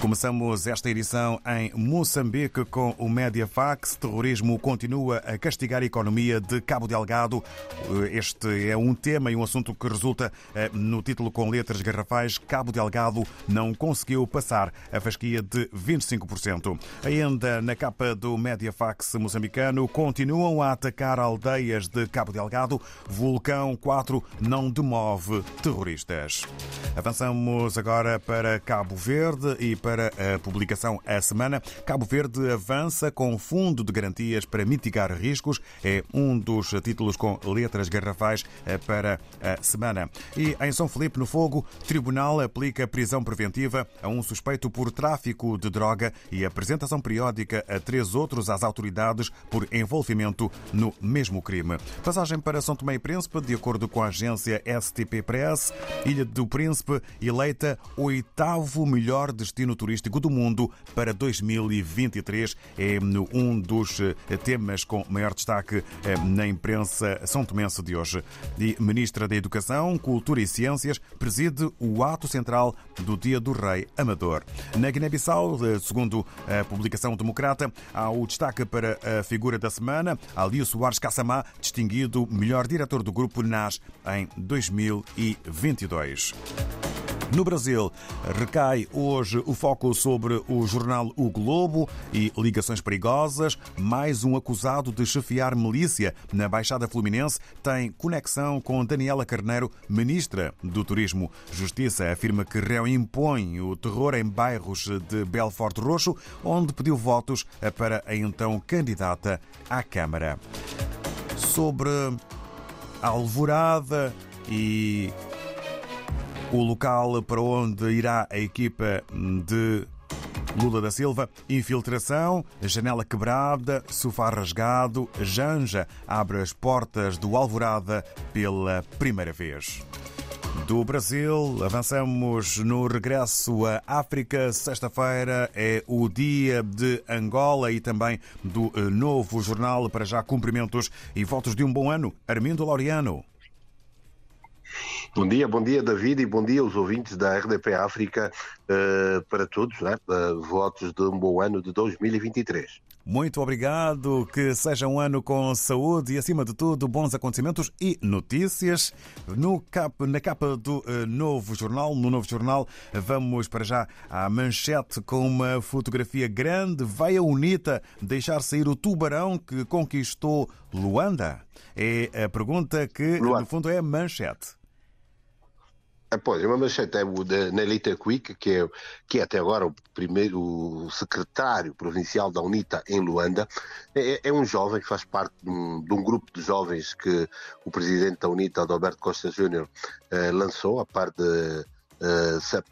Começamos esta edição em Moçambique com o Mediafax. Terrorismo continua a castigar a economia de Cabo Delgado. Este é um tema e um assunto que resulta eh, no título com letras garrafais. Cabo Delgado não conseguiu passar a fasquia de 25%. Ainda na capa do Mediafax moçambicano, continuam a atacar aldeias de Cabo Delgado. Vulcão 4 não demove terroristas. Avançamos agora para Cabo Verde e para a publicação a semana. Cabo Verde avança com fundo de garantias para mitigar riscos. É um dos títulos com letras garrafais eh, para a semana. E em São Felipe, no Fogo, Tribunal aplica prisão preventiva a um suspeito por tráfico de droga e apresentação periódica a três outros às autoridades por envolvimento no mesmo crime. Passagem para São Tomé e Príncipe, de acordo com a agência STP Press, Ilha do Príncipe eleita oitavo melhor destino turístico do mundo para 2023. É um dos eh, temas com maior destaque eh, na imprensa são tomense de hoje. E Ministra da Educação, Cultura e Ciências preside o ato central do Dia do Rei Amador. Na Guiné-Bissau, eh, segundo a publicação democrata, há o destaque para a figura da semana, Alio Soares Kassamá, distinguido melhor diretor do grupo NAS em 2022. No Brasil, recai hoje o foco sobre o jornal O Globo e ligações perigosas. Mais um acusado de chefiar milícia na Baixada Fluminense tem conexão com Daniela Carneiro, ministra do Turismo. Justiça afirma que réu impõe o terror em bairros de Belfort Roxo, onde pediu votos para a então candidata à Câmara. Sobre a alvorada e o local para onde irá a equipa de Lula da Silva, infiltração, janela quebrada, sofá rasgado, Janja abre as portas do Alvorada pela primeira vez. Do Brasil, avançamos no regresso à África. Sexta-feira é o dia de Angola e também do eh, novo jornal. Para já, cumprimentos e votos de um bom ano. Armindo Laureano. Bom dia, bom dia David e bom dia aos ouvintes da RDP África uh, para todos, né? uh, votos de um bom ano de 2023. Muito obrigado, que seja um ano com saúde e, acima de tudo, bons acontecimentos e notícias. No cap, na capa do uh, novo jornal, no novo jornal, vamos para já à manchete com uma fotografia grande. Vai a UNITA deixar sair o tubarão que conquistou Luanda? É a pergunta que, Luanda. no fundo, é a manchete. É, pois, uma manchete é o da Nelita Quick, que é, que é até agora o primeiro secretário provincial da UNITA em Luanda. É, é, é um jovem que faz parte de um, de um, grupo de jovens que o presidente da UNITA, Adalberto Costa Júnior, eh, lançou, a par de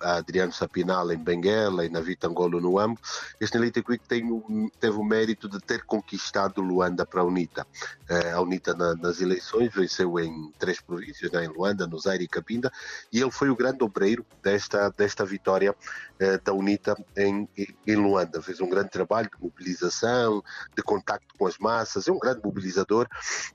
Adriano Sapinal em Benguela e na Vitangolo no AMB, este Nelita Quick tem, teve o mérito de ter conquistado Luanda para a UNITA. Uh, a UNITA na, nas eleições venceu em três províncias, né, em Luanda, no Zaire e Cabinda, e ele foi o grande obreiro desta, desta vitória uh, da UNITA em, em Luanda. Fez um grande trabalho de mobilização, de contacto com as massas, é um grande mobilizador,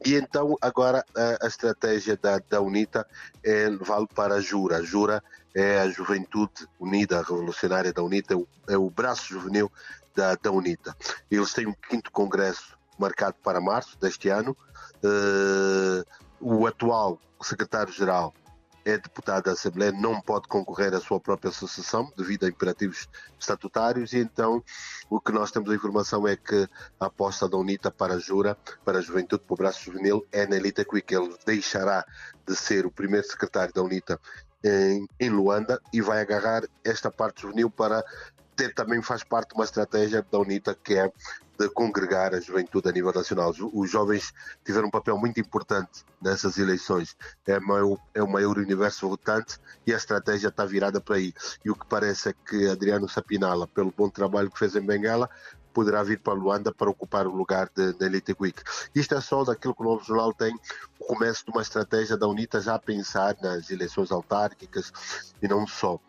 e então agora a, a estratégia da, da UNITA é, vale para a Jura. A Jura é a Juventude Unida, a Revolucionária da UNITA, é o braço juvenil da, da UNITA. Eles têm um quinto congresso marcado para março deste ano. Uh, o atual secretário-geral é deputado da Assembleia, não pode concorrer à sua própria associação devido a imperativos estatutários e então o que nós temos a informação é que a aposta da UNITA para a Jura, para a Juventude, para o Braço Juvenil, é na Elita Quick. Ele deixará de ser o primeiro secretário da UNITA em, em Luanda e vai agarrar esta parte juvenil para ter também faz parte de uma estratégia da UNITA que é de congregar a juventude a nível nacional. Os jovens tiveram um papel muito importante nessas eleições. É, maior, é o maior universo votante e a estratégia está virada para aí. E o que parece é que Adriano Sapinala, pelo bom trabalho que fez em Bengala, poderá vir para Luanda para ocupar o lugar da Elite Week. Isto é só daquilo que o Novo Jornal tem, o começo de uma estratégia da UNITA já a pensar nas eleições autárquicas e não só.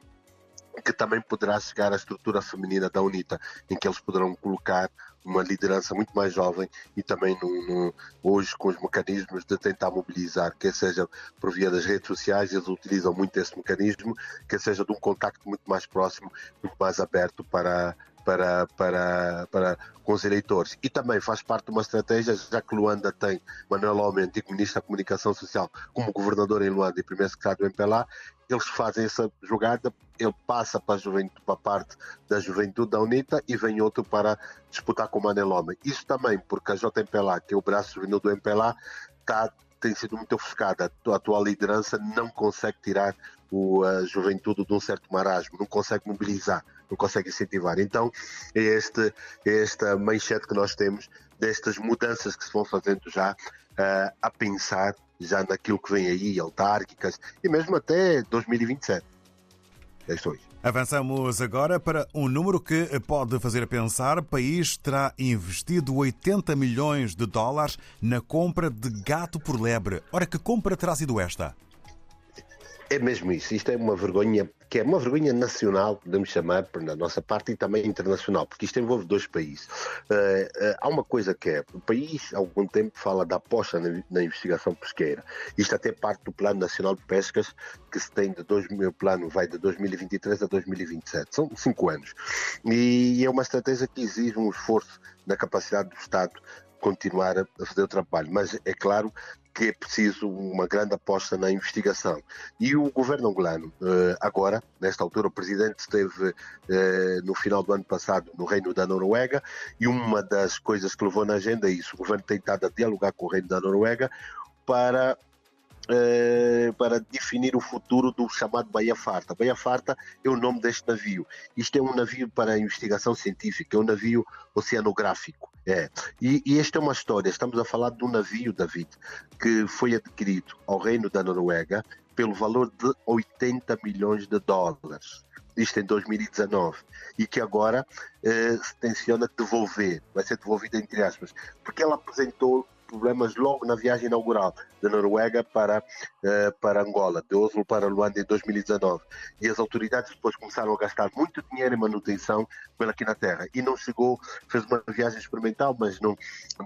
Que também poderá chegar à estrutura feminina da UNITA, em que eles poderão colocar uma liderança muito mais jovem e também no, no, hoje com os mecanismos de tentar mobilizar, quer seja por via das redes sociais, eles utilizam muito esse mecanismo, quer seja de um contacto muito mais próximo, muito mais aberto para para, para, para com os eleitores. E também faz parte de uma estratégia, já que Luanda tem Manuel Homem, antigo ministro da Comunicação Social, como governador em Luanda e primeiro secretário do MPLA, eles fazem essa jogada, ele passa para a, juventude, para a parte da juventude da UNITA e vem outro para disputar com o Manuel Homem. Isso também porque a JMPLA, que é o braço juvenil do MPLA, está tem sido muito ofuscada. A atual liderança não consegue tirar o, a juventude de um certo marasmo, não consegue mobilizar, não consegue incentivar. Então, é, este, é esta manchete que nós temos destas mudanças que se vão fazendo já uh, a pensar já naquilo que vem aí, autárquicas, e mesmo até 2027. Questões. Avançamos agora para um número que pode fazer pensar. O país terá investido 80 milhões de dólares na compra de gato por lebre. Ora, que compra terá sido esta? É mesmo isso. Isto é uma vergonha, que é uma vergonha nacional, podemos chamar, na nossa parte, e também internacional, porque isto envolve dois países. Uh, uh, há uma coisa que é, o país há algum tempo fala da aposta na, na, investigação pesqueira. Isto até parte do Plano Nacional de Pescas, que se tem de dois, o plano vai de 2023 a 2027. São cinco anos. E é uma estratégia que exige um esforço na capacidade do Estado continuar a fazer o trabalho. Mas é claro que é preciso uma grande aposta na investigação. E o governo angolano, eh, agora, nesta altura, o presidente esteve eh, no final do ano passado no Reino da Noruega e uma das coisas que levou na agenda é isso: o governo tem estado a dialogar com o Reino da Noruega para eh, para definir o futuro do chamado Baía Farta. Baía Farta é o nome deste navio. Isto é um navio para investigação científica, é um navio oceanográfico. É. E, e esta é uma história, estamos a falar de um navio, David, que foi adquirido ao Reino da Noruega pelo valor de 80 milhões de dólares isto em 2019, e que agora eh, se tenciona devolver, vai ser devolvido entre aspas, porque ela apresentou problemas logo na viagem inaugural da Noruega para, uh, para Angola, de Oslo para Luanda em 2019. E as autoridades depois começaram a gastar muito dinheiro em manutenção pela aqui na Terra. E não chegou, fez uma viagem experimental, mas não,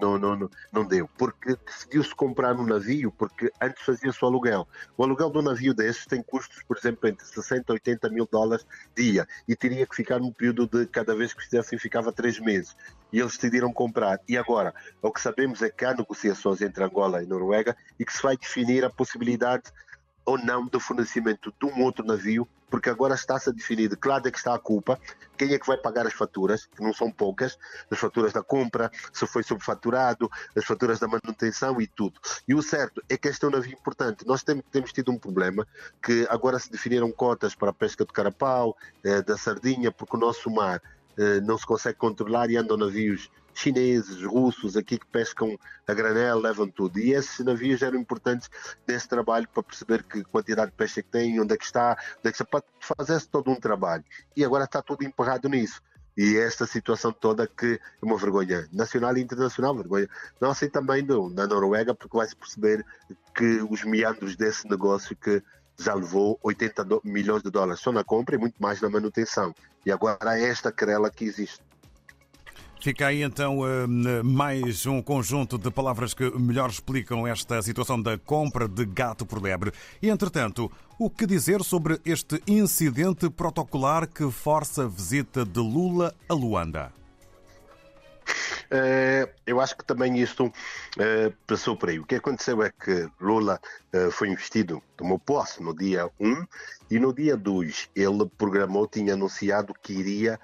não, não, não deu. Porque decidiu-se comprar um navio, porque antes fazia-se o aluguel. O aluguel um navio desses tem custos, por exemplo, entre 60 e 80 mil dólares dia. E teria que ficar num período de, cada vez que fizessem, ficava três meses e eles decidiram comprar. E agora, o que sabemos é que há negociações entre Angola e Noruega e que se vai definir a possibilidade ou não do fornecimento de um outro navio, porque agora está-se a definir de que lado é que está a culpa, quem é que vai pagar as faturas, que não são poucas, as faturas da compra, se foi subfaturado, as faturas da manutenção e tudo. E o certo é que este é um navio importante. Nós temos, temos tido um problema que agora se definiram cotas para a pesca do carapau, eh, da sardinha, porque o nosso mar eh, não se consegue controlar e andam navios chineses, russos, aqui que pescam a granel, levam tudo. E esses navios eram importantes nesse trabalho para perceber que quantidade de peixe é que tem, onde é que está, onde é que está, para fazer todo um trabalho. E agora está tudo emperrado nisso. E esta situação toda que é uma vergonha nacional e internacional, vergonha nossa e também do, da Noruega, porque vai-se perceber que os meandros desse negócio que já levou 80 milhões de dólares só na compra e muito mais na manutenção. E agora é esta querela que existe. Fica aí então hum, mais um conjunto de palavras que melhor explicam esta situação da compra de gato por lebre. E entretanto, o que dizer sobre este incidente protocolar que força a visita de Lula a Luanda? Uh, eu acho que também isto uh, passou por aí. O que aconteceu é que Lula uh, foi investido, tomou posse no dia 1 e no dia 2 ele programou, tinha anunciado que iria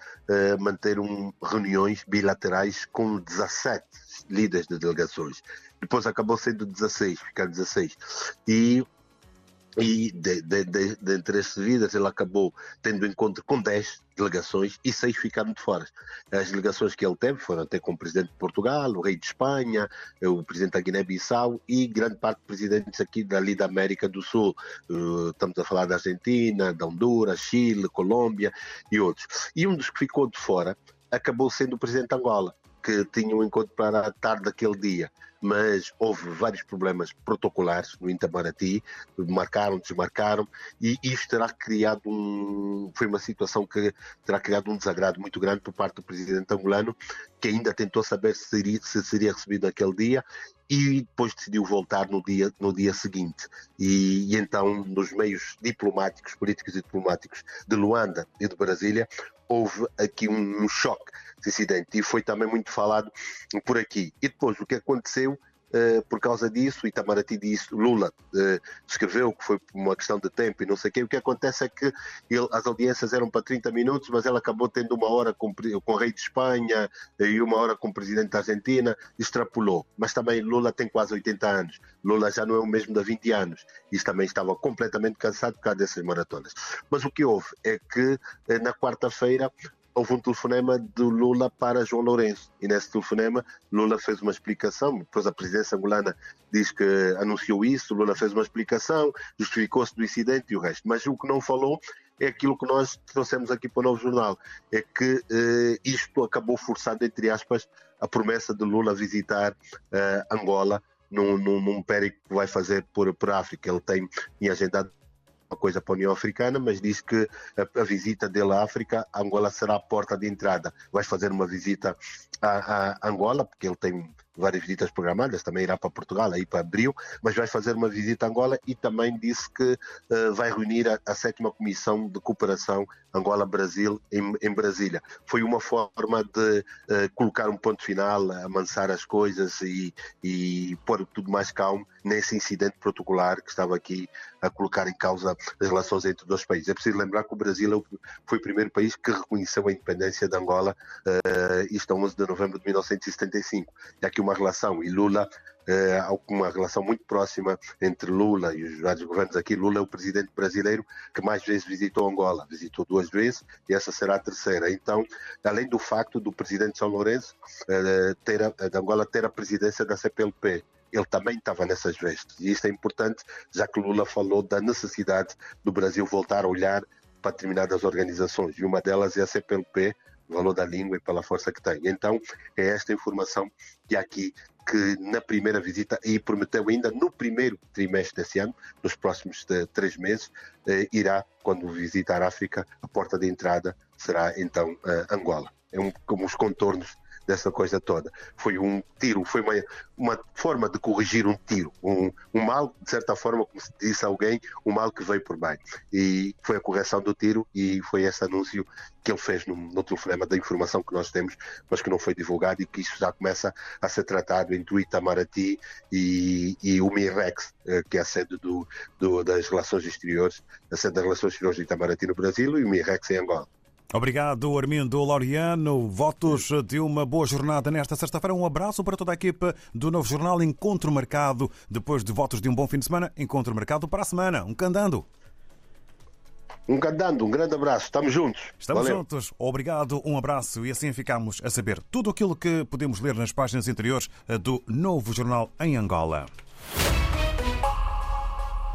manter um, reuniões bilaterais com 17 líderes de delegações. Depois acabou sendo 16, ficar 16. E e de, de, de, de entre esses vidas ele acabou tendo encontro com 10 delegações e 6 ficaram de fora. As delegações que ele teve foram até com o presidente de Portugal, o rei de Espanha, o presidente da Guiné-Bissau e grande parte de presidentes aqui dali da América do Sul. Uh, estamos a falar da Argentina, da Honduras, Chile, Colômbia e outros. E um dos que ficou de fora acabou sendo o presidente de Angola que tinham um encontro para a tarde daquele dia mas houve vários problemas protocolares no Itamaraty, marcaram, desmarcaram, e isto terá criado um. Foi uma situação que terá criado um desagrado muito grande por parte do presidente angolano, que ainda tentou saber se seria, se seria recebido naquele dia e depois decidiu voltar no dia, no dia seguinte. E, e, então, nos meios diplomáticos, políticos e diplomáticos de Luanda e de Brasília, houve aqui um, choque incidente e foi também muito falado por aqui. E depois, o que aconteceu Uh, por causa disso, Itamaraty disse, Lula uh, escreveu que foi uma questão de tempo e não sei o quê. O que acontece é que ele, as audiências eram para 30 minutos, mas ele acabou tendo uma hora com, com o rei de Espanha uh, e uma hora com o presidente da Argentina, extrapolou. Mas também Lula tem quase 80 anos. Lula já não é o mesmo de 20 anos. Isso também estava completamente cansado por causa dessas maratonas. Mas o que houve é que na quarta-feira houve um telefonema do Lula para João Lourenço. E nesse telefonema, Lula fez uma explicação. Depois a presidência angolana diz que anunciou isso. Lula fez uma explicação, justificou-se do incidente e o resto. Mas o que não falou é aquilo que nós trouxemos aqui para o Novo Jornal. É que eh, isto acabou forçando, entre aspas, a promessa de Lula visitar eh, Angola num, num, num que vai fazer por, por África. Ele tem agendado uma coisa para a União Africana, mas diz que a, a, visita dele à África, Angola será a porta de entrada. Vai fazer uma visita a, a Angola, porque ele tem várias visitas programadas, também irá para Portugal, aí para abril, mas vai fazer uma visita a Angola e também disse que uh, vai reunir a, a, sétima comissão de cooperação Angola-Brasil em, em, Brasília. Foi uma forma de uh, colocar um ponto final, amansar as coisas e, e pôr tudo mais calmo nesse incidente protocolar que estava aqui a colocar em causa as relações entre os dois países. É preciso lembrar que o Brasil é foi o primeiro país que reconheceu a independência de Angola, uh, isto a 11 de novembro de 1975. E aqui uma relação e Lula eh, há uma relação muito próxima entre Lula e os vários governos aqui. Lula é o presidente brasileiro que mais vezes visitou Angola, visitou duas vezes e essa será a terceira. Então, além do facto do presidente São Lourenço eh, ter a, de Angola ter a presidência da CPLP, ele também estava nessas vestes. E isto é importante, já que Lula falou da necessidade do Brasil voltar a olhar para determinadas organizações, e uma delas é a CPLP, valor da língua e pela força que tem. Então, é esta informação que aqui que na primeira visita, e prometeu ainda no primeiro trimestre desse ano, nos próximos de, três meses, eh, irá, quando visitar a África, a porta de entrada será então eh, Angola. É um, como os contornos dessa coisa toda. Foi um tiro, foi uma, uma forma de corrigir um tiro, um, um mal, de certa forma, como se disse alguém, um mal que veio por bem. E foi a correção do tiro e foi esse anúncio que ele fez no, no telefonema da informação que nós temos, mas que não foi divulgado e que isso já começa a ser tratado entre o Itamaraty e, e o MIREX, eh, que é a sede do, do, das relações exteriores, a sede das relações exteriores do Itamaraty no Brasil e o MIREX em Angola. Obrigado, Armindo Laureano. Votos de uma boa jornada nesta sexta-feira. Um abraço para toda a equipa do Novo Jornal Encontro Marcado. Depois de votos de um bom fim de semana, Encontro Marcado para a semana. Um candando. Um candando, um grande abraço. Estamos juntos. Estamos Valeu. juntos. Obrigado, um abraço. E assim ficamos a saber tudo aquilo que podemos ler nas páginas interiores do Novo Jornal em Angola.